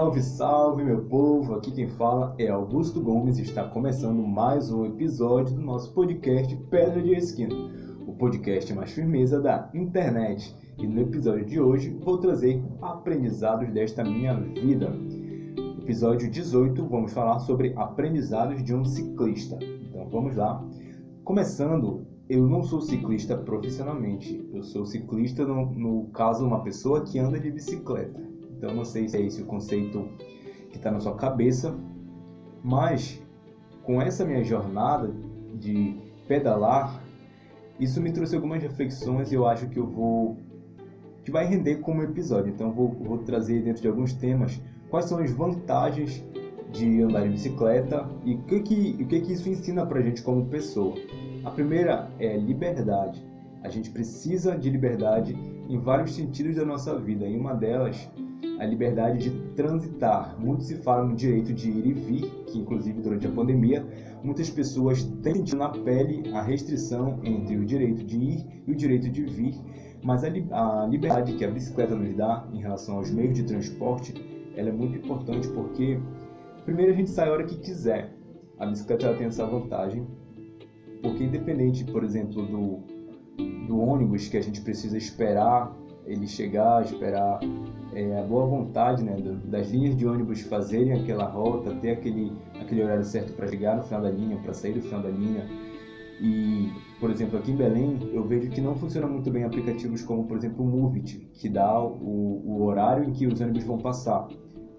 Salve, salve, meu povo! Aqui quem fala é Augusto Gomes e está começando mais um episódio do nosso podcast Pedra de Esquina, o podcast mais firmeza da internet. E no episódio de hoje vou trazer aprendizados desta minha vida. Episódio 18, vamos falar sobre aprendizados de um ciclista. Então vamos lá. Começando, eu não sou ciclista profissionalmente, eu sou ciclista no, no caso uma pessoa que anda de bicicleta. Então não sei se é esse o conceito que está na sua cabeça, mas com essa minha jornada de pedalar, isso me trouxe algumas reflexões e eu acho que eu vou que vai render como episódio. Então vou, vou trazer dentro de alguns temas quais são as vantagens de andar de bicicleta e o que, que, o que, que isso ensina para gente como pessoa. A primeira é liberdade. A gente precisa de liberdade em vários sentidos da nossa vida. E uma delas, a liberdade de transitar. Muito se fala no direito de ir e vir, que inclusive durante a pandemia, muitas pessoas têm sentido na pele a restrição entre o direito de ir e o direito de vir. Mas a, liberdade que a bicicleta nos dá em relação aos meios de transporte, ela é muito importante porque Primeiro a gente sai a hora que quiser. A bicicleta tem essa vantagem, porque independente, por exemplo, do, do ônibus que a gente precisa esperar ele chegar, esperar é, a boa vontade né, das linhas de ônibus fazerem aquela rota, ter aquele, aquele horário certo para chegar no final da linha, para sair do final da linha. E, por exemplo, aqui em Belém, eu vejo que não funciona muito bem aplicativos como, por exemplo, o Movit, que dá o, o horário em que os ônibus vão passar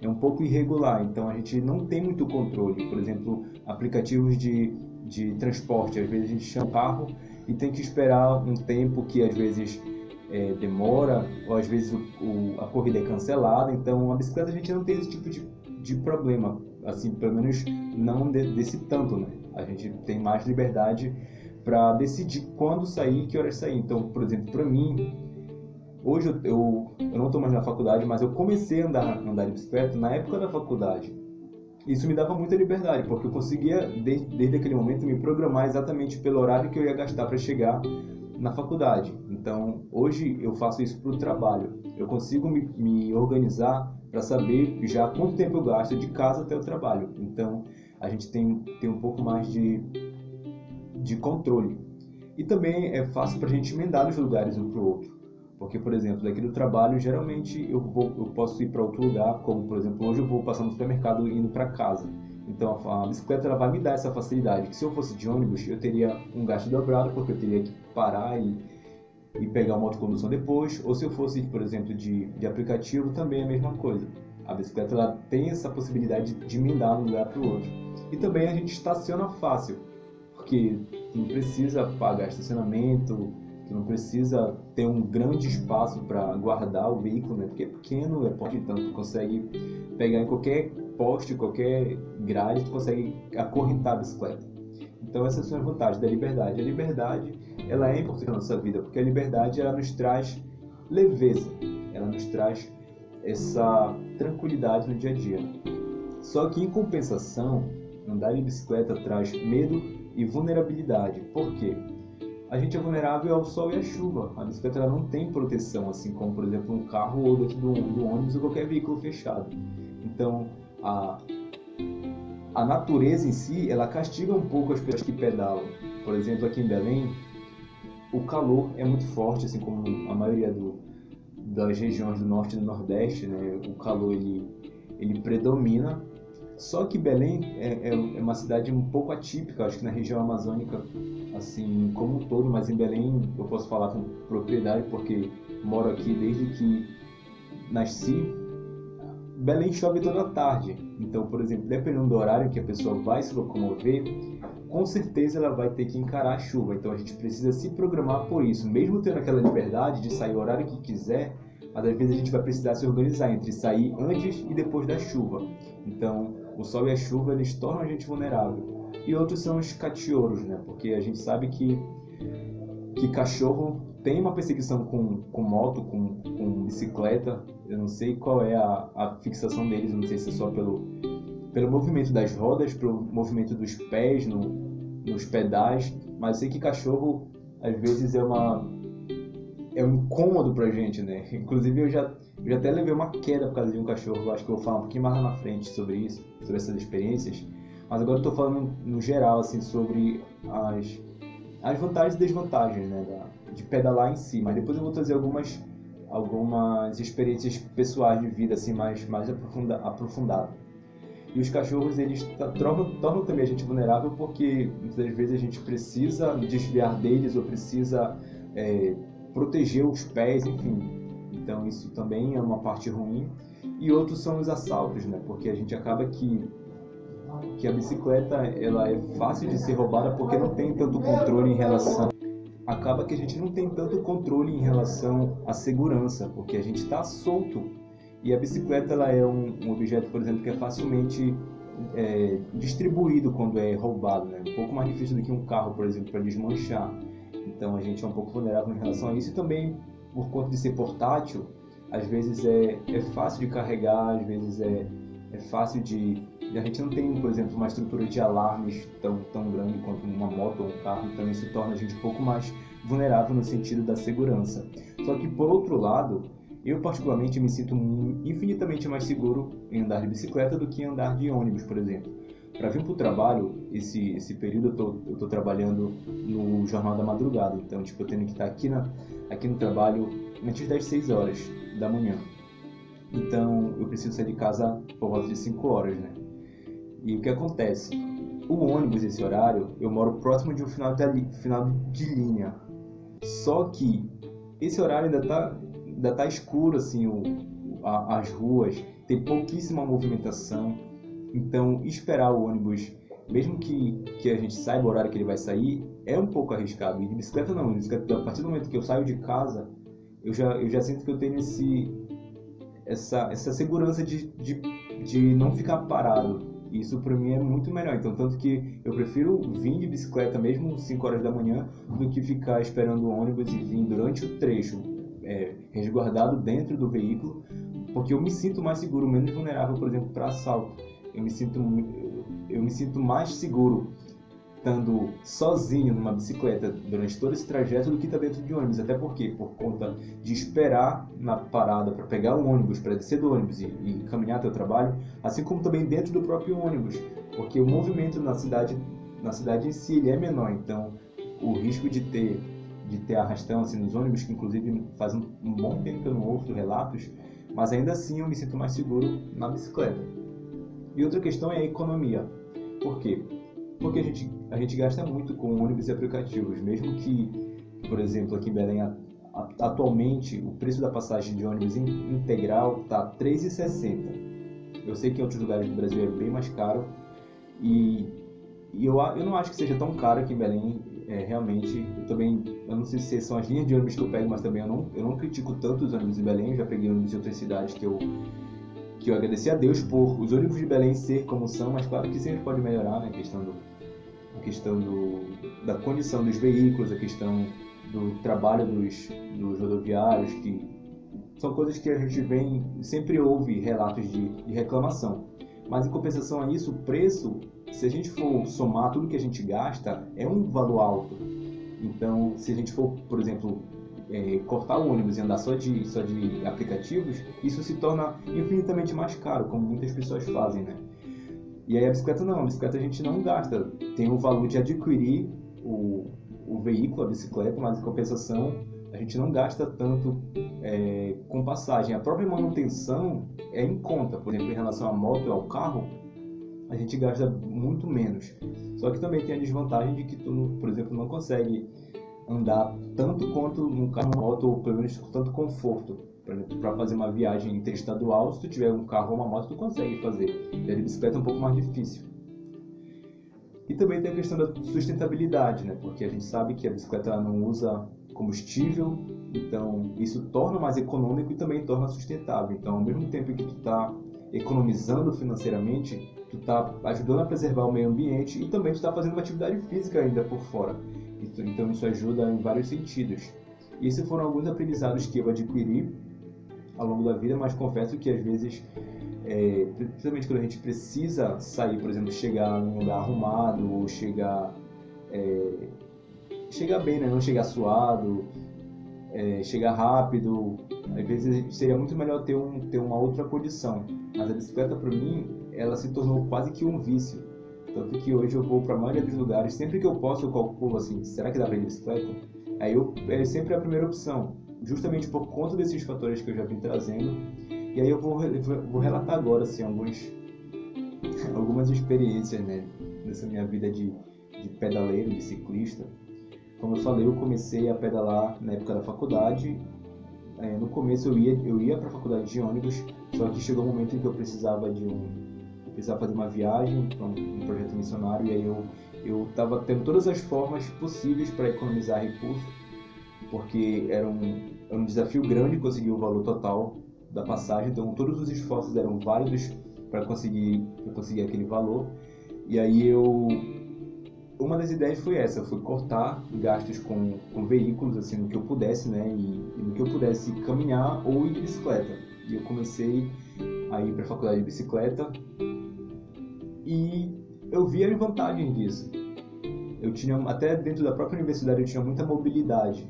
é um pouco irregular, então a gente não tem muito controle. Por exemplo, aplicativos de, de transporte, às vezes a gente chama carro e tem que esperar um tempo que às vezes é, demora, ou às vezes o, o, a corrida é cancelada. Então, a bicicleta a gente não tem esse tipo de, de problema, assim, pelo menos não de, desse tanto, né? A gente tem mais liberdade para decidir quando sair e que horas sair. Então, por exemplo, para mim, Hoje eu, eu, eu não estou mais na faculdade, mas eu comecei a andar, andar de bicicleta na época da faculdade. Isso me dava muita liberdade, porque eu conseguia, desde, desde aquele momento, me programar exatamente pelo horário que eu ia gastar para chegar na faculdade. Então, hoje eu faço isso para o trabalho. Eu consigo me, me organizar para saber já quanto tempo eu gasto de casa até o trabalho. Então, a gente tem, tem um pouco mais de, de controle. E também é fácil para a gente emendar os lugares um para o outro. Porque, por exemplo, daqui do trabalho, geralmente eu, vou, eu posso ir para outro lugar, como, por exemplo, hoje eu vou passar no supermercado indo para casa. Então, a, bicicleta ela vai me dar essa facilidade. Que se eu fosse de ônibus, eu teria um gasto dobrado, porque eu teria que parar e, e pegar uma autocondução depois. Ou se eu fosse, por exemplo, de, de aplicativo, também é a mesma coisa. A bicicleta ela tem essa possibilidade de emendar de um lugar para o outro. E também a gente estaciona fácil, porque não precisa pagar estacionamento, Tu não precisa ter um grande espaço para guardar o veículo, né? Porque é pequeno, é pode então tu consegue pegar em qualquer poste, qualquer grade, tu consegue acorrentar a bicicleta. Então essas são as vantagens da liberdade. A liberdade, ela é importante na nossa vida, porque a liberdade ela nos traz leveza, ela nos traz essa tranquilidade no dia a dia. Só que em compensação, andar de bicicleta traz medo e vulnerabilidade. Por quê? A gente é vulnerável ao sol e à chuva. A bicicleta não tem proteção, assim como, por exemplo, um carro ou dentro do, do ônibus ou qualquer veículo fechado. Então, a, a natureza em si, ela castiga um pouco as pessoas que pedalam. Por exemplo, aqui em Belém, o calor é muito forte, assim como a maioria do, das regiões do norte e do nordeste, né? O calor ele, ele predomina só que Belém é, é, é, uma cidade um pouco atípica, acho que na região amazônica, assim como um todo, mas em Belém eu posso falar com propriedade porque moro aqui desde que nasci. Belém chove toda tarde, então, por exemplo, dependendo do horário que a pessoa vai se locomover, com certeza ela vai ter que encarar a chuva. Então a gente precisa se programar por isso, mesmo tendo aquela liberdade de sair o horário que quiser, mas às vezes a gente vai precisar se organizar entre sair antes e depois da chuva. Então, o sol e a chuva eles tornam a gente vulnerável. E outros são os cachorros, né? Porque a gente sabe que que cachorro tem uma perseguição com, com moto, com, com bicicleta. Eu não sei qual é a, a fixação deles, não sei se é só pelo, pelo movimento das rodas, pelo movimento dos pés no, nos pedais, mas eu sei que cachorro às vezes é uma é um incômodo pra gente, né? Inclusive eu já, eu já até levei uma queda por causa de um cachorro, acho que eu vou falar um pouquinho mais lá na frente sobre isso, sobre essas experiências. Mas agora eu tô falando no geral, assim, sobre as, as vantagens e desvantagens, né? Da, de pedalar em si. Mas depois eu vou trazer algumas, algumas experiências pessoais de vida, assim, mais, mais aprofunda, aprofundado. E os cachorros, eles tornam, tornam também a gente vulnerável porque muitas vezes a gente precisa desviar deles ou precisa é, proteger os pés, enfim. Então isso também é uma parte ruim. E outros são os assaltos, né? Porque a gente acaba que que a bicicleta ela é fácil de ser roubada porque não tem tanto controle em relação acaba que a gente não tem tanto controle em relação à segurança porque a gente está solto e a bicicleta ela é um, um, objeto por exemplo que é facilmente é, distribuído quando é roubado né? um pouco mais difícil do que um carro por exemplo para desmanchar então a gente é um pouco vulnerável em relação a isso e também por conta de ser portátil, às vezes é, é fácil de carregar, às vezes é, é fácil de. A gente não tem, por exemplo, uma estrutura de alarmes tão, tão grande quanto uma moto ou um carro, então isso torna a gente um pouco mais vulnerável no sentido da segurança. Só que, por outro lado, eu particularmente me sinto infinitamente mais seguro em andar de bicicleta do que em andar de ônibus, por exemplo. Para vir para o trabalho, esse, esse período eu tô, eu tô trabalhando no Jornal da Madrugada, então tipo, eu tenho que estar aqui, na, aqui no trabalho antes das 6 horas da manhã. Então eu preciso sair de casa por volta de 5 horas, né? E o que acontece? O ônibus, esse horário, eu moro próximo de um final de, final de linha. Só que esse horário ainda tá, ainda tá escuro, assim, o, a, as ruas, tem pouquíssima movimentação então, esperar o ônibus, mesmo que, que a gente saiba o horário que ele vai sair, é um pouco arriscado. E de bicicleta não, de bicicleta, a partir do momento que eu saio de casa, eu já, eu já sinto que eu tenho esse, essa, essa segurança de, de, de não ficar parado. Isso para mim é muito melhor. Então, tanto que eu prefiro vir de bicicleta mesmo 5 horas da manhã do que ficar esperando o ônibus e vir durante o trecho é, resguardado dentro do veículo, porque eu me sinto mais seguro, menos vulnerável, por exemplo, para assalto eu me sinto eu me sinto mais seguro estando sozinho numa bicicleta durante todo esse trajeto do que estar tá dentro de ônibus. Até porque, por conta de esperar na parada para pegar o ônibus, para descer do ônibus e, e caminhar até o trabalho, assim como também dentro do próprio ônibus, porque o movimento na cidade, na cidade em si, ele é menor. Então, o risco de ter de ter arrastão assim nos ônibus, que inclusive faz um, um bom tempo que eu não ouço relatos, mas ainda assim eu me sinto mais seguro na bicicleta. E outra questão é a economia. Por quê? Porque a gente, a gente gasta muito com ônibus e aplicativos, mesmo que, por exemplo, aqui em Belém, atualmente o preço da passagem de ônibus integral está R$ 3,60. Eu sei que em outros lugares do Brasil é bem mais caro e, e eu, eu não acho que seja tão caro aqui em Belém. É, realmente, eu também, eu não sei se são as linhas de ônibus que eu pego, mas também eu não, eu não critico tanto os ônibus em Belém. Eu já peguei ônibus em outras cidades que eu que eu agradeci a Deus por os ônibus de Belém ser como são, mas claro que sempre pode melhorar, né? A questão, do, a questão do, da condição dos veículos, a questão do trabalho dos, dos rodoviários, que são coisas que a gente vem, sempre ouve relatos de, de reclamação. Mas em compensação a isso, o preço, se a gente for somar tudo que a gente gasta, é um valor alto. Então, se a gente for, por exemplo, é, cortar o ônibus e andar só de, só de aplicativos, isso se torna infinitamente mais caro, como muitas pessoas fazem, né? E aí a bicicleta não, a bicicleta a gente não gasta, tem o valor de adquirir o, o veículo, a bicicleta, mas em compensação a gente não gasta tanto é, com passagem. A própria manutenção é em conta, por exemplo, em relação à moto ou ao carro, a gente gasta muito menos. Só que também tem a desvantagem de que tu, por exemplo, não consegue andar tanto quanto num carro moto, ou pelo menos com tanto conforto. Para fazer uma viagem interestadual, se tu tiver um carro ou uma moto, tu consegue fazer. E a de bicicleta é um pouco mais difícil. E também tem a questão da sustentabilidade, né? Porque a gente sabe que a bicicleta não usa combustível, então isso torna mais econômico e também torna sustentável. Então, ao mesmo tempo que tu está economizando financeiramente, tu está ajudando a preservar o meio ambiente e também tu está fazendo uma atividade física ainda por fora. Então isso ajuda em vários sentidos. Esses foram alguns aprendizados que eu adquiri ao longo da vida, mas confesso que às vezes, é, principalmente quando a gente precisa sair, por exemplo, chegar num lugar arrumado ou chegar, é, chegar bem, né? não chegar suado, é, chegar rápido. Às vezes seria muito melhor ter, um, ter uma outra condição. Mas a bicicleta, para mim, ela se tornou quase que um vício. Tanto que hoje eu vou para a maioria dos lugares, sempre que eu posso, eu calculo assim: será que dá para ir de bicicleta? Aí eu, é sempre a primeira opção, justamente por conta desses fatores que eu já vim trazendo. E aí eu vou, vou relatar agora assim, alguns, algumas experiências né, nessa minha vida de, de pedaleiro, de ciclista. Como eu falei, eu comecei a pedalar na época da faculdade. É, no começo eu ia, eu ia para a faculdade de ônibus, só que chegou um momento em que eu precisava de um, eu precisava fazer uma viagem para um, um, projeto missionário e aí eu eu estava tendo todas as formas possíveis para economizar recursos, porque era um, era um desafio grande conseguir o valor total da passagem, então todos os esforços eram válidos para conseguir, conseguir aquele valor. E aí eu uma das ideias foi essa, foi cortar gastos com, com veículos, assim, no que eu pudesse, né, e, e no que eu pudesse caminhar ou ir de bicicleta. E eu comecei a ir para a faculdade de bicicleta e eu vi as vantagens disso. Eu tinha, até dentro da própria universidade, eu tinha muita mobilidade.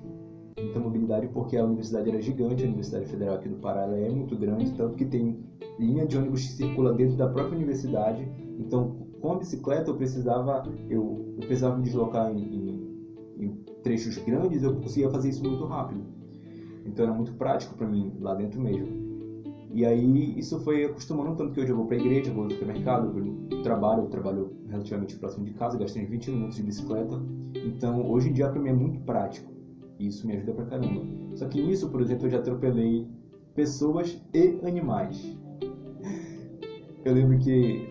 Muita mobilidade porque a universidade era gigante, a Universidade Federal aqui do Pará é muito grande, tanto que tem linha de ônibus que circula dentro da própria universidade. Então, com a bicicleta eu precisava eu, eu precisava me deslocar em, em, em, trechos grandes eu conseguia fazer isso muito rápido então era muito prático para mim lá dentro mesmo e aí isso foi acostumando tanto que hoje eu vou para igreja eu vou ao supermercado eu vou trabalho eu trabalho relativamente próximo de casa gasto uns 20 minutos de bicicleta. Então hoje em dia para mim é muito prático. E isso me ajuda pra caramba. Só que nisso por exemplo eu já atropelei pessoas e animais. Eu lembro que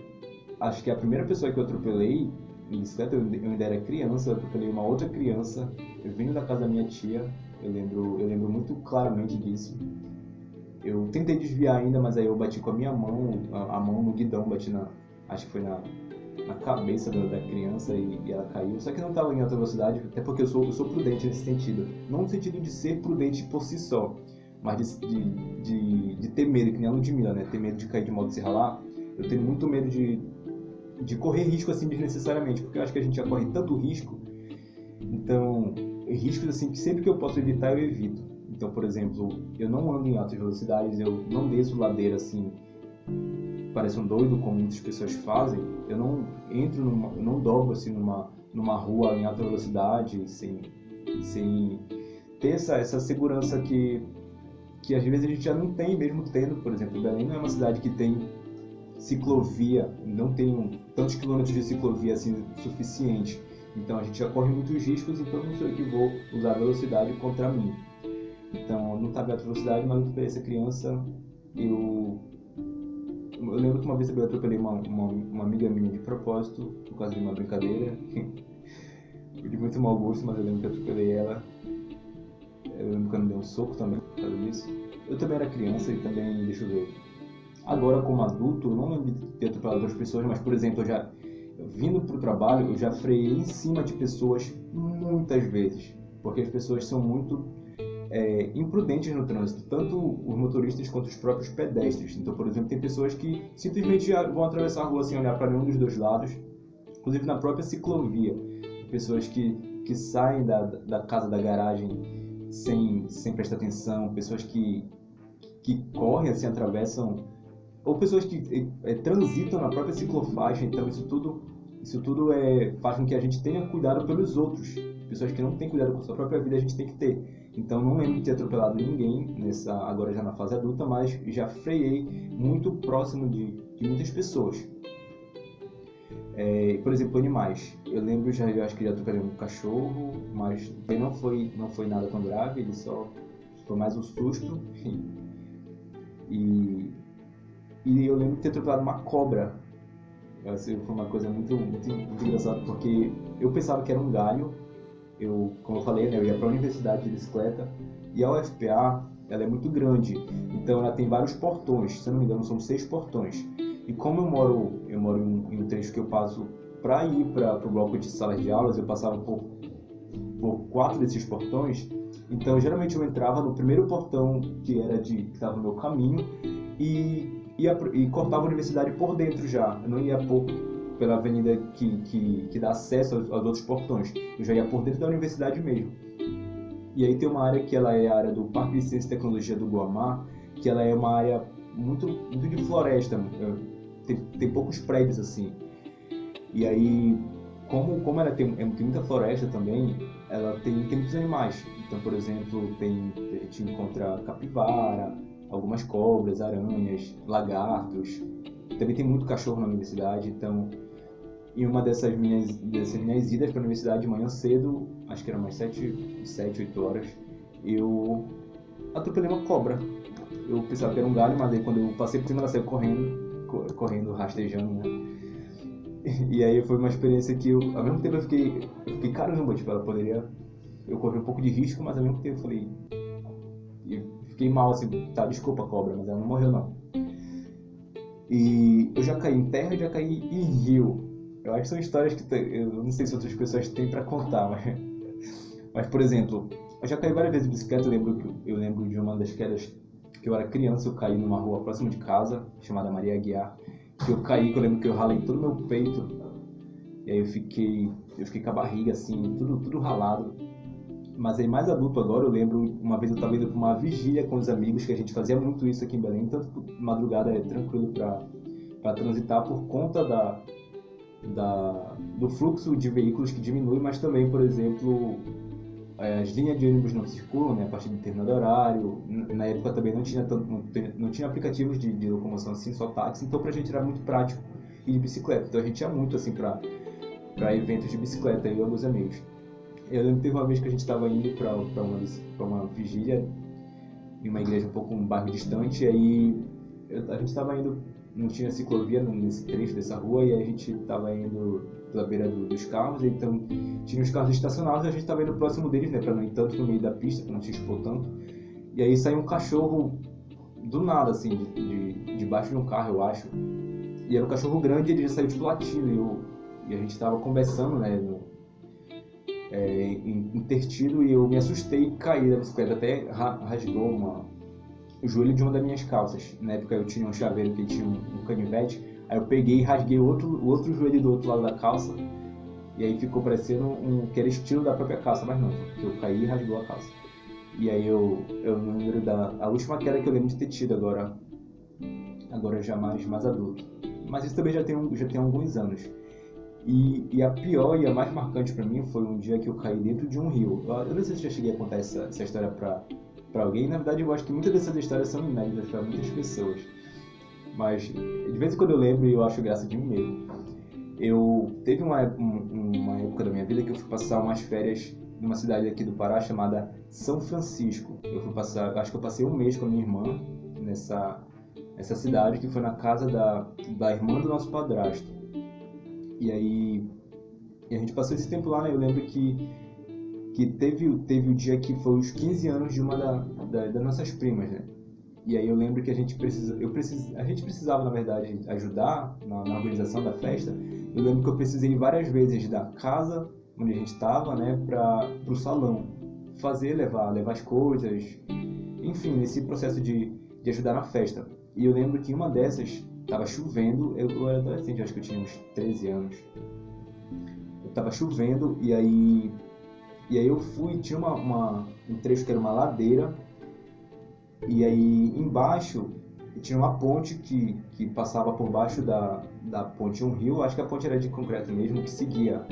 acho que a primeira pessoa que eu atropelei em bicicleta, eu, ainda era criança, eu atropelei uma outra criança, eu vindo da casa da minha tia, eu lembro, eu lembro muito claramente disso. Eu tentei desviar ainda, mas aí eu bati com a minha mão, a, a mão no guidão, bati na, acho que foi na, na cabeça da, da criança e, e, ela caiu. Só que não estava em alta velocidade, até porque eu sou, eu sou prudente nesse sentido. Não no sentido de ser prudente por si só, mas de, de, de, de ter medo, que nem a Ludmilla, né? Ter medo de cair de moto e se ralar. Eu tenho muito medo de de correr risco assim desnecessariamente, porque eu acho que a gente já corre tanto risco. Então, riscos assim que sempre que eu posso evitar, eu evito. Então, por exemplo, eu não ando em altas velocidades, eu não desço ladeira assim, parece um doido como muitas pessoas fazem. Eu não entro numa, eu não dobro assim numa numa rua em alta velocidade sem sem ter essa, essa segurança que que às vezes a gente já não tem mesmo tendo, por exemplo, Belém não é uma cidade que tem ciclovia, não tem tantos quilômetros de ciclovia assim suficiente. Então a gente já corre muitos riscos, então não sou eu que vou usar velocidade contra mim. Então eu não em alta velocidade, mas eu essa criança. Eu, eu lembro que uma vez eu atropelei uma, uma, uma amiga minha de propósito, por causa de uma brincadeira. de muito mau gosto, mas eu lembro que eu atropelei ela. Eu lembro que eu me dei um soco também por causa disso. Eu também era criança e também, deixa eu ver, Agora, como adulto, eu não lembro de ter atropelado outras pessoas, mas, por exemplo, eu já vindo para o trabalho, eu já freiei em cima de pessoas muitas vezes, porque as pessoas são muito é, imprudentes no trânsito, tanto os motoristas quanto os próprios pedestres. Então, por exemplo, tem pessoas que simplesmente vão atravessar a rua sem olhar para nenhum dos dois lados, inclusive na própria ciclovia. Pessoas que, que saem da, da casa da garagem sem, sem prestar atenção, pessoas que, que correm assim, atravessam ou pessoas que é, transitam na própria ciclofaixa, então isso tudo isso tudo é, faz com que a gente tenha cuidado pelos outros. Pessoas que não têm cuidado com a sua própria vida, a gente tem que ter. Então, não lembro de ter atropelado ninguém, nessa agora já na fase adulta, mas já freiei muito próximo de, de muitas pessoas. É, por exemplo, animais. Eu lembro, já, eu acho que já atropelei um cachorro, mas não foi, não foi nada tão grave, ele só foi mais um susto. E e eu lembro de ter atropelado uma cobra. Assim, foi uma coisa muito, muito, muito engraçada, porque eu pensava que era um galho. Eu, como eu falei, né, eu ia para a universidade de bicicleta. E a UFPA, ela é muito grande. Então ela tem vários portões. Se eu não me engano, são seis portões. E como eu moro, eu moro em, em um trecho que eu passo para ir para o bloco de salas de aulas, eu passava por, por quatro desses portões. Então, geralmente eu entrava no primeiro portão que era de que estava no meu caminho e ia, e cortava a universidade por dentro já. Eu não ia por, pela avenida que, que, que dá acesso aos, aos, outros portões. Eu já ia por dentro da universidade mesmo. E aí tem uma área que ela é a área do Parque de Ciência e Tecnologia do Guamá, que ela é uma área muito, muito de floresta, é, tem, tem poucos prédios assim. E aí, como, como ela tem, é, tem muita floresta também, ela tem, tem muitos animais. Então, por exemplo, tem, a gente encontra capivara, algumas cobras, aranhas, lagartos. Também tem muito cachorro na universidade, então em uma dessas minhas, dessas minhas idas para a universidade de manhã cedo, acho que era umas 7, 7 8 horas, eu atropelei uma cobra. Eu pensava que era um galho, mas aí quando eu passei por cima, ela saiu correndo, correndo, rastejando, né? E aí foi uma experiência que eu, ao mesmo tempo eu fiquei, eu fiquei caramba, tipo, ela poderia, eu corri um pouco de risco, mas ao mesmo tempo eu falei, fiquei mal assim, tá, desculpa cobra, mas ela não morreu não. E eu já caí em terra, já caí em rio. Eu acho que são histórias que eu não sei se outras pessoas têm para contar, mas, mas por exemplo, eu já caí várias vezes de bicicleta. Eu lembro eu lembro de uma das quedas que eu era criança, eu caí numa rua próxima de casa chamada Maria Aguiar, que eu caí, que eu lembro que eu ralei todo o meu peito. E aí eu fiquei, eu fiquei com a barriga assim, tudo, tudo ralado. Mas aí mais adulto agora, eu lembro uma vez eu estava indo para uma vigília com os amigos, que a gente fazia muito isso aqui em Belém, tanto madrugada é tranquilo para transitar por conta da, da, do fluxo de veículos que diminui, mas também, por exemplo, é, as linhas de ônibus não circulam né, a partir de determinado horário. Na época também não tinha, tanto, não, não tinha aplicativos de, de, locomoção assim, só táxi, então pra gente era muito prático ir de bicicleta. Então a gente ia muito assim pra eventos de bicicleta, e alguns amigos. Eu lembro que teve uma vez que a gente estava indo para uma, uma vigília em uma igreja um pouco um bairro distante, e aí eu, a gente estava indo não tinha ciclovia nesse trecho dessa rua e a gente estava indo pela beira do, dos carros, então tinha os carros estacionados e a gente estava indo próximo deles, né, para não ir tanto no meio da pista, para não se expor tanto. E aí saiu um cachorro do nada, assim, de, de, debaixo de um carro, eu acho. E era um cachorro grande ele já saiu tipo latindo e, eu, e a gente estava conversando, né, no, é, intertido e eu me assustei e caí da bicicleta, até rasgou uma, o joelho de uma das minhas calças. Na época eu tinha um chaveiro que tinha um, um canivete, aí eu peguei e rasguei o outro, o outro joelho do outro lado da calça, e aí ficou parecendo um, que era estilo da própria calça, mas não, porque eu caí e rasgou a calça. E aí eu, eu lembro da a última queda que eu lembro de ter tido agora, agora já mais, mais adulto. Mas isso também já tem, já tem alguns anos. E, e, a pior e a mais marcante para mim foi um dia que eu caí dentro de um rio. Eu, não sei se já cheguei a contar essa, essa história para para alguém. Na verdade, eu acho que muitas dessas histórias são inéditas para muitas pessoas. Mas de vez em quando eu lembro e eu acho graça de mim mesmo. Eu teve uma, uma época da minha vida que eu fui passar umas férias numa cidade aqui do Pará chamada São Francisco. Eu fui passar, acho que eu passei um mês com a minha irmã nessa essa cidade que foi na casa da, da irmã do nosso padrasto. E aí e a gente passou esse tempo lá, né? Eu lembro que que teve, teve o dia que foi os 15 anos de uma da, da, das nossas primas, né? E aí eu lembro que a gente precisa, eu precis, a gente precisava na verdade ajudar na, na, organização da festa. Eu lembro que eu precisei várias vezes da casa onde a gente estava, né, para o salão, fazer, levar, levar as coisas, enfim, nesse processo de, de ajudar na festa. E eu lembro que uma dessas estava chovendo, eu, eu era adolescente, acho que eu tinha uns 13 anos. Estava chovendo e aí e aí eu fui, tinha uma, uma, um trecho que era uma ladeira, e aí embaixo tinha uma ponte que, que passava por baixo da, da ponte um rio, acho que a ponte era de concreto mesmo, que seguia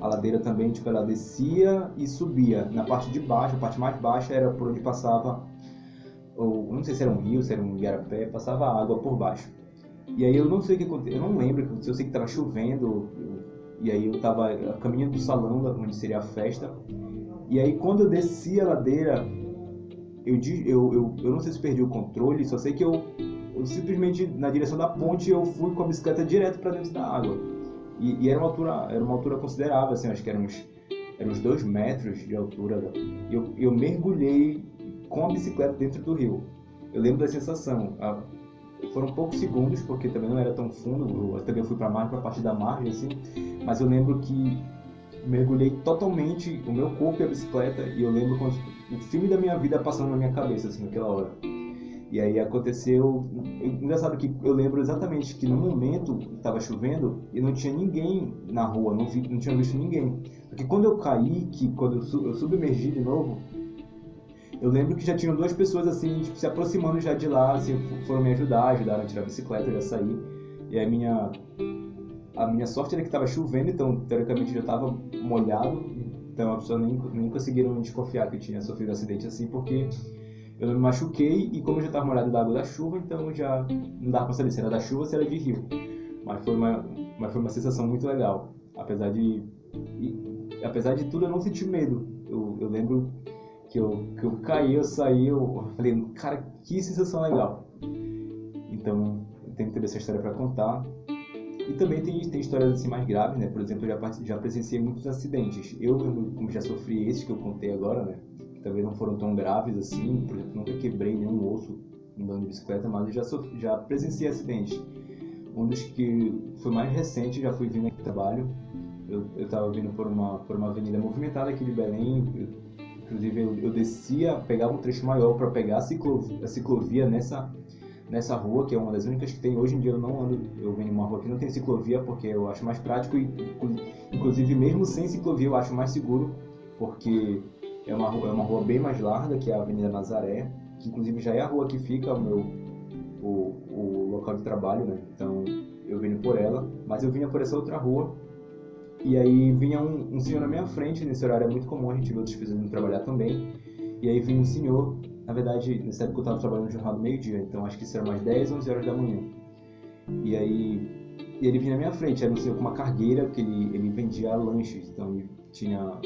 a, a ladeira também, tipo, ela descia e subia. Na parte de baixo, a parte mais baixa era por onde passava, ou não sei se era um rio, se era um igarapé, passava água por baixo. E aí eu não sei o que aconteceu, eu não lembro o que aconteceu, eu sei que estava chovendo, e aí eu tava a caminho do salão, onde seria a festa. E aí quando eu desci a ladeira, eu, eu, eu, eu não sei se perdi o controle, só sei que eu, eu simplesmente na direção da ponte eu fui com a bicicleta direto para dentro da água. E, e, era uma altura, era uma altura considerável, assim, acho que eram uns, eram uns dois metros de altura. E eu, eu mergulhei com a bicicleta dentro do rio. Eu lembro da sensação. A, foram poucos segundos, porque também não era tão fundo, eu também fui para a para partir da margem, assim, mas eu lembro que mergulhei totalmente o meu corpo e a bicicleta, e eu lembro o filme da minha vida passando na minha cabeça, assim, naquela hora. E aí aconteceu. Engraçado que eu lembro exatamente que no momento estava chovendo e não tinha ninguém na rua, não, vi, não tinha visto ninguém. Porque quando eu caí, que quando eu, eu submergi de novo, eu lembro que já tinham duas pessoas assim, tipo, se aproximando já de lá, assim, foram me ajudar, ajudaram a tirar a bicicleta, eu já saí. E a minha a minha sorte era que estava chovendo, então teoricamente já estava molhado, então a pessoa nem, nem conseguiram desconfiar que eu tinha sofrido um acidente assim, porque eu me machuquei e como eu já estava molhado da água da chuva, então já não dava para saber se era da chuva ou se era de rio. Mas foi uma, mas foi uma sensação muito legal. Apesar de, e, apesar de tudo, eu não senti medo. Eu, eu lembro que eu, que eu caí, eu saí, eu falei, cara, que sensação legal. Então, eu tenho ter essa história para contar. E também tem, tem histórias assim mais graves, né? Por exemplo, eu já, já presenciei muitos acidentes. Eu, como já sofri esses que eu contei agora, né? que talvez não foram tão graves assim, por exemplo, nunca quebrei nenhum osso andando de bicicleta, mas eu já, sofri, já presenciei acidentes. Um dos que foi mais recente, já fui vindo aqui trabalho, eu estava vindo por uma, por uma avenida movimentada aqui de Belém, eu, inclusive eu, eu descia, pegava um trecho maior para pegar a ciclovia, a ciclovia nessa, nessa rua, que é uma das únicas que tem. Hoje em dia eu não ando, eu venho uma rua que não tem ciclovia, porque eu acho mais prático e, inclusive, mesmo sem ciclovia, eu acho mais seguro, porque é uma, rua, é uma rua bem mais larga que a Avenida Nazaré, que inclusive já é a rua que fica o meu o, o local de trabalho, né? Então eu venho por ela, mas eu vinha por essa outra rua e aí vinha um, um senhor na minha frente, nesse horário é muito comum a gente ver outras pessoas indo trabalhar também. E aí vinha um senhor, na verdade, nessa época eu estava trabalhando no jornal do meio-dia, então acho que isso era umas 10, 11 horas da manhã. E aí e ele vinha na minha frente, era um senhor com uma cargueira, que ele, ele vendia lanches, então ele tinha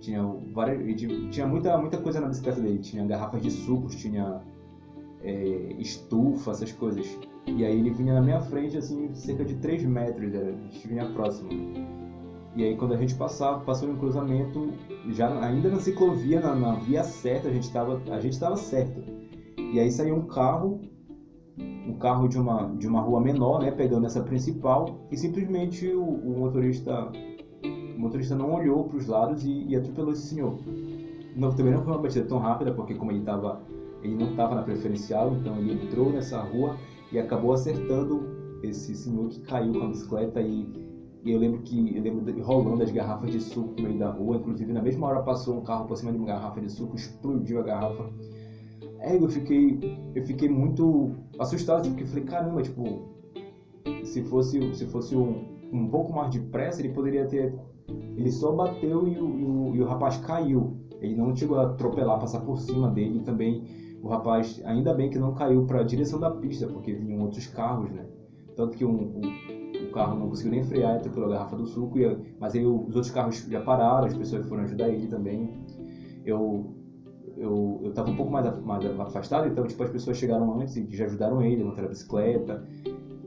tinha várias, tinha muita, muita coisa na bicicleta dele. Tinha garrafas de sucos, tinha é, estufa, essas coisas. E aí ele vinha na minha frente, assim, cerca de 3 metros, a gente vinha próximo. E aí quando a gente passava, passou no cruzamento, já ainda na ciclovia, na, na via certa, a gente estava a gente estava certo. E aí saiu um carro, um carro de uma de uma rua menor, né, pegando essa principal, e simplesmente o, o motorista motorista não olhou para os lados e, e, atropelou esse senhor. Não, também não foi uma batida tão rápida, porque como ele tava, ele não estava na preferencial, então ele entrou nessa rua e acabou acertando esse senhor que caiu com a bicicleta e, e eu lembro que eu lembro rolando as garrafas de suco no meio da rua, inclusive na mesma hora passou um carro por cima de uma garrafa de suco, explodiu a garrafa. É, eu fiquei eu fiquei muito assustado porque falei, caramba, tipo, se fosse se fosse um, um pouco mais de pressa, ele poderia ter ele só bateu e o, e o, e o rapaz caiu. Ele não chegou a atropelar, passar por cima dele. Também o rapaz, ainda bem que não caiu para a direção da pista, porque vinham outros carros, né? Tanto que um, o carro não conseguiu nem frear, atropelou a garrafa do suco. E, mas aí os outros carros já pararam, as pessoas foram ajudar ele também. Eu eu, eu tava um pouco mais, mais afastado, então tipo, as pessoas chegaram antes e já ajudaram ele a montar a bicicleta.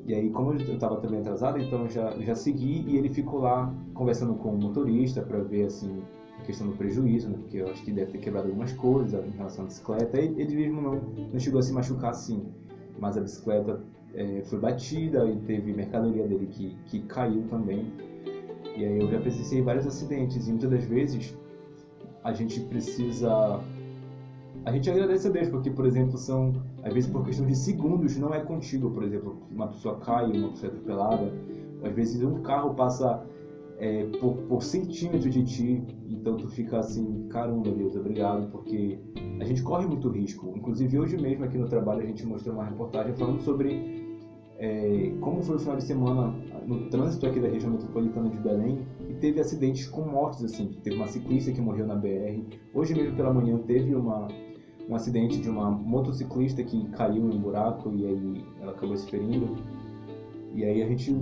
E aí, como eu estava também atrasado, então já, já segui e ele ficou lá conversando com o motorista para ver assim questão do prejuízo, né? porque eu acho que deve ter quebrado algumas coisas em relação à bicicleta. E ele mesmo não, não chegou a se machucar assim, mas a bicicleta é, foi batida e teve mercadoria dele que, que caiu também. E aí eu já presenciei vários acidentes e muitas das vezes a gente precisa a gente agradece a Deus, porque, por exemplo, são, às vezes, por questão de segundos, não é contigo, por exemplo, uma pessoa cai, uma pessoa é atropelada, às vezes um carro passa é, por, por centímetros de ti, então tu fica assim, caramba, Deus, obrigado, porque a gente corre muito risco. Inclusive, hoje mesmo aqui no trabalho, a gente mostrou uma reportagem falando sobre é, como foi o final de semana no trânsito aqui da região metropolitana de Belém e teve acidentes com mortes assim teve uma ciclista que morreu na BR hoje mesmo pela manhã teve uma um acidente de uma motociclista que caiu em um buraco e aí ela acabou se ferindo. E aí a gente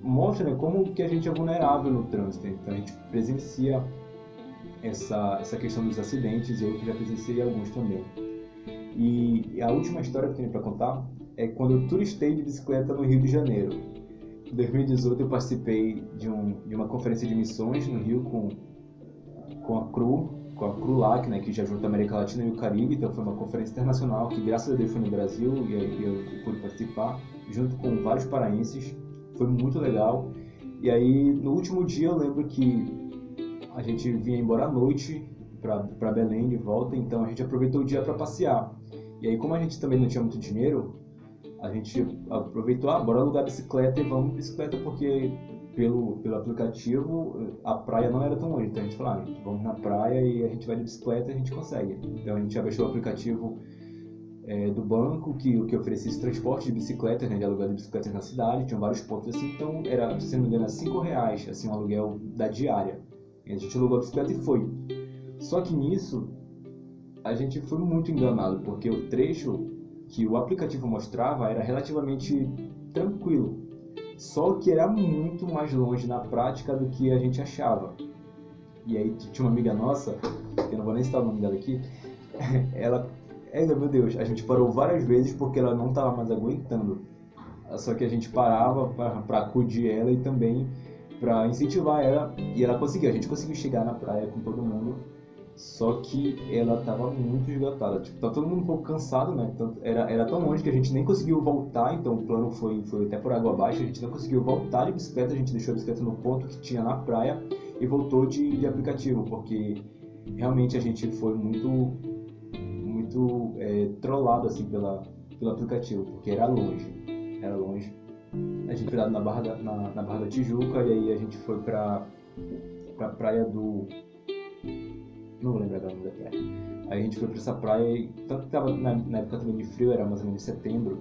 mostra como que a gente é vulnerável no trânsito. Então a gente presencia essa, essa questão dos acidentes, eu já presenciei alguns também. E a última história que eu tenho para contar é quando eu turistei de bicicleta no Rio de Janeiro. Em 2018 eu participei de, um, de uma conferência de missões no Rio com, com a CRU, com a CRULAC, né, que já junta a América Latina e o Caribe, então foi uma conferência internacional que graças a Deus foi no Brasil e eu pude participar, junto com vários paraenses, foi muito legal. E aí no último dia eu lembro que a gente vinha embora à noite para Belém de volta, então a gente aproveitou o dia para passear. E aí, como a gente também não tinha muito dinheiro, a gente aproveitou, ah, bora alugar bicicleta e vamos bicicleta porque pelo, pelo aplicativo a praia não era tão longe. Então a gente falou, ah, vamos na praia e a gente vai de bicicleta e a gente consegue. Então a gente já baixou o aplicativo é, do banco que, que oferecia esse transporte de bicicletas, né, de aluguel de bicicletas na cidade, tinha vários pontos assim, então era, se não me engano, 5 reais assim, o um aluguel da diária. E a gente alugou a bicicleta e foi. Só que nisso a gente foi muito enganado, porque o trecho que o aplicativo mostrava era relativamente tranquilo. Só que era muito mais longe na prática do que a gente achava. E aí tinha uma amiga nossa, eu não vou nem citar o nome dela aqui, ela, ela, meu Deus, a gente parou várias vezes porque ela não estava mais aguentando. Só que a gente parava para acudir ela e também para incentivar ela e ela conseguiu. A gente conseguiu chegar na praia com todo mundo só que ela tava muito esgotada. Tipo, tá todo mundo um pouco cansado, né? Era, era tão longe que a gente nem conseguiu voltar, então o plano foi, foi até por água abaixo, a gente não conseguiu voltar de bicicleta, a gente deixou a bicicleta no ponto que tinha na praia e voltou de, de aplicativo, porque realmente a gente foi muito muito é, trollado assim pela, pelo aplicativo, porque era longe, era longe. A gente foi lá na Barra da, na, na Barra da Tijuca e aí a gente foi pra, pra praia do não vou lembrar o nome da praia. Aí a gente foi pra essa praia e tanto que tava na, na, época também de frio, era mais ou menos setembro.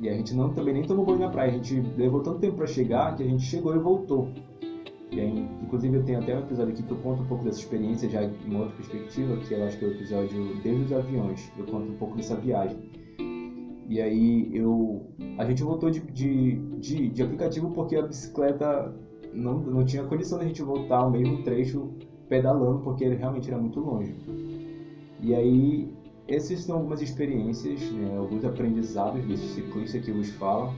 E a gente não, também nem tomou banho na praia, a gente levou tanto tempo para chegar que a gente chegou e voltou. Aí, inclusive eu tenho até um episódio aqui que eu conto um pouco dessa experiência já em uma outra perspectiva, que eu acho que é o episódio Desde os Aviões. Eu conto um pouco dessa viagem. E aí eu. A gente voltou de, de, de, de aplicativo porque a bicicleta não, não tinha condição da gente voltar o mesmo trecho pedalando porque ele realmente era muito longe. E aí, essas são algumas experiências, né, alguns aprendizados desse ciclista que vos fala.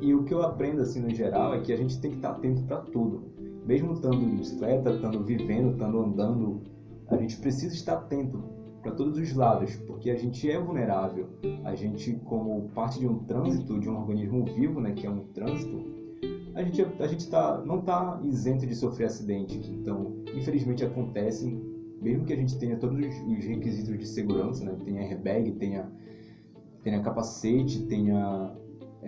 E o que eu aprendo assim no geral é que a gente tem que estar atento para tudo. Mesmo estando de bicicleta, estando vivendo, estando andando, a gente precisa estar atento para todos os lados, porque a gente é vulnerável. A gente, como parte de um trânsito, de um organismo vivo, né, que é um trânsito, a gente, a gente tá, não está isento de sofrer acidentes. Então, infelizmente acontecem, mesmo que a gente tenha todos os requisitos de segurança, né? tenha airbag, tenha, tenha capacete, tenha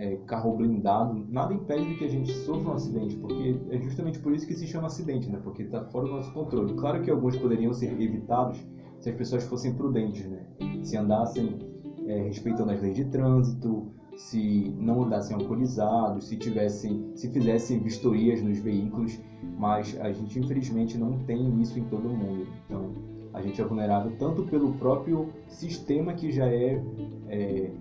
é, carro blindado, nada impede que a gente sofra um acidente, porque é justamente por isso que se chama acidente, né? porque está fora do nosso controle. Claro que alguns poderiam ser evitados se as pessoas fossem prudentes, né? se andassem é, respeitando as leis de trânsito, se não andassem alcoolizados, se tivessem, se fizessem vistorias nos veículos, mas a gente infelizmente não tem isso em todo mundo. Então a gente é vulnerável tanto pelo próprio sistema que já é, é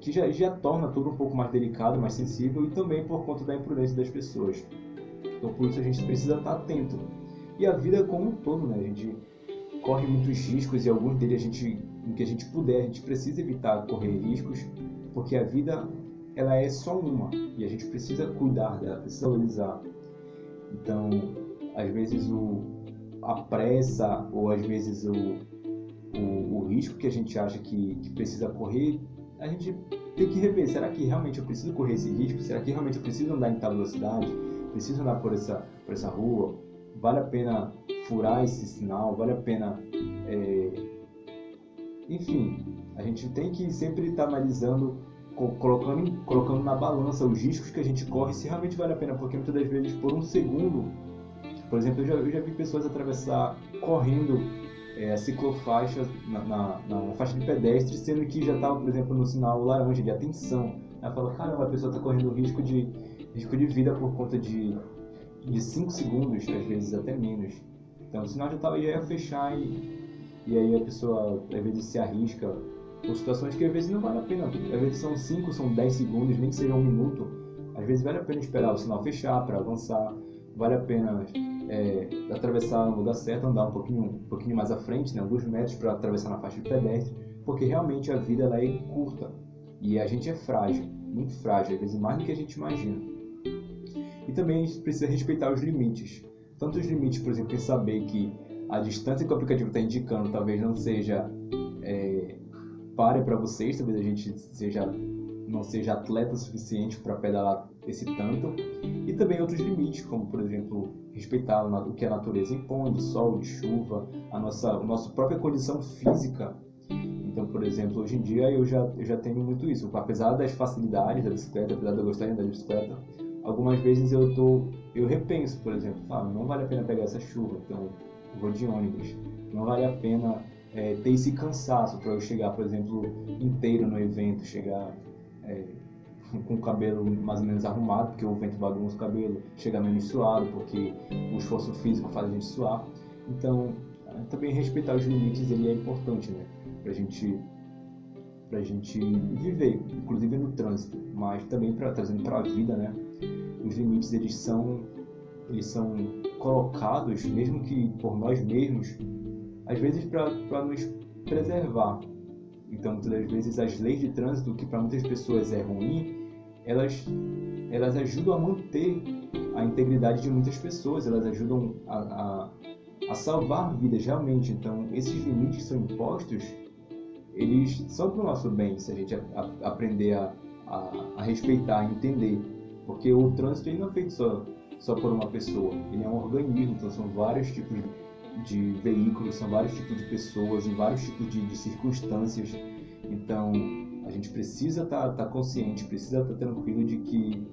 que já, já torna tudo um pouco mais delicado, mais sensível e também por conta da imprudência das pessoas. Então por isso a gente precisa estar atento. E a vida como um todo, né? A gente corre muitos riscos e alguns deles a gente, em que a gente puder, a gente precisa evitar correr riscos porque a vida ela é só uma e a gente precisa cuidar dela, precisa valorizar. Então, às vezes o a pressa ou às vezes o, o, o risco que a gente acha que, que precisa correr, a gente tem que rever. Será que realmente eu preciso correr esse risco? Será que realmente eu preciso andar em tal velocidade? Preciso andar por essa, por essa rua? Vale a pena furar esse sinal? Vale a pena é, enfim, a gente tem que sempre estar tá analisando, colocando, colocando na balança os riscos que a gente corre, se realmente vale a pena, porque muitas das vezes, por um segundo, por exemplo, eu já, eu já vi pessoas atravessar correndo é, ciclofaixa na, na, na, faixa de pedestre, sendo que já estava, por exemplo, no sinal laranja de atenção. Ela fala, caramba, a pessoa está correndo risco de, risco de vida por conta de 5 segundos, às vezes até menos. Então o sinal já, tava, ia fechar e e aí a pessoa às vezes se arrisca por situações que às vezes não vale a pena. Às vezes são 5, são 10 segundos, nem que seja um minuto. Às vezes vale a pena esperar o sinal fechar para avançar. Vale a pena é, atravessar no lugar certo, andar um pouquinho, um pouquinho mais à frente, né, alguns metros para atravessar na faixa de pedestre, porque realmente a vida ela é curta e a gente é frágil, muito frágil, às vezes mais do que a gente imagina. E também a gente precisa respeitar os limites. Tanto os limites, por exemplo, em saber que a distância que o aplicativo está indicando talvez não seja é, pare para vocês, talvez a gente seja não seja atleta o suficiente para pedalar esse tanto, e também outros limites, como por exemplo respeitar o que a natureza impõe, de sol, de chuva, a nossa, a nossa própria condição física. Então por exemplo, hoje em dia eu já, eu já tenho muito isso. Apesar das facilidades da bicicleta, apesar de eu gostar da bicicleta, algumas vezes eu tô, eu repenso, por exemplo, ah, não vale a pena pegar essa chuva, então vou de ônibus. Não vale a pena é, ter esse cansaço para eu chegar, por exemplo, inteiro no evento, chegar é, com o cabelo mais ou menos arrumado, porque o vento bagunça o cabelo, chegar menos suado, porque o esforço físico faz a gente suar. Então, também respeitar os limites ele é importante, né? Pra gente pra gente viver, inclusive no trânsito, mas também para trazendo para a vida, né? Os limites eles são eles são colocados, mesmo que por nós mesmos, às vezes para nos preservar. Então, muitas vezes as leis de trânsito, que para muitas pessoas é ruim, elas elas ajudam a manter a integridade de muitas pessoas, elas ajudam a, a a salvar vidas realmente. Então, esses limites são impostos, eles são para o nosso bem, se a gente a, a, aprender a, a, respeitar, a entender. Porque o trânsito não é feito só, só por uma pessoa, ele é um organismo, então são vários tipos de veículos, são vários tipos de pessoas, em vários tipos de, de circunstâncias. Então, a gente precisa estar tá, tá consciente, precisa estar tá tranquilo de que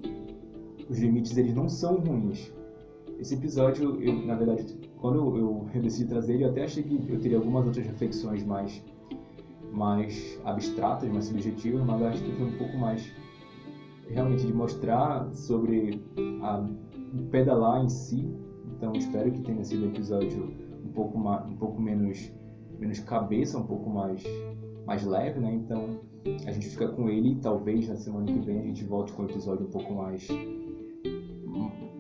os limites eles não são ruins. Esse episódio, eu, na verdade, quando eu, eu decidi trazer ele, eu até achei que eu teria algumas outras reflexões mais, mais abstratas, mais subjetivas, mas acho que foi um pouco mais realmente de mostrar sobre a, pedalar em si. Então espero que tenha sido um episódio um pouco, mais, um pouco menos, menos cabeça, um pouco mais, mais leve, né? Então a gente fica com ele e talvez na semana que vem a gente volte com um episódio um pouco mais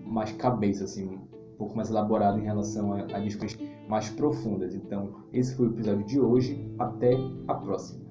mais cabeça, assim, um pouco mais elaborado em relação a, a discussões mais profundas. Então, esse foi o episódio de hoje. Até a próxima.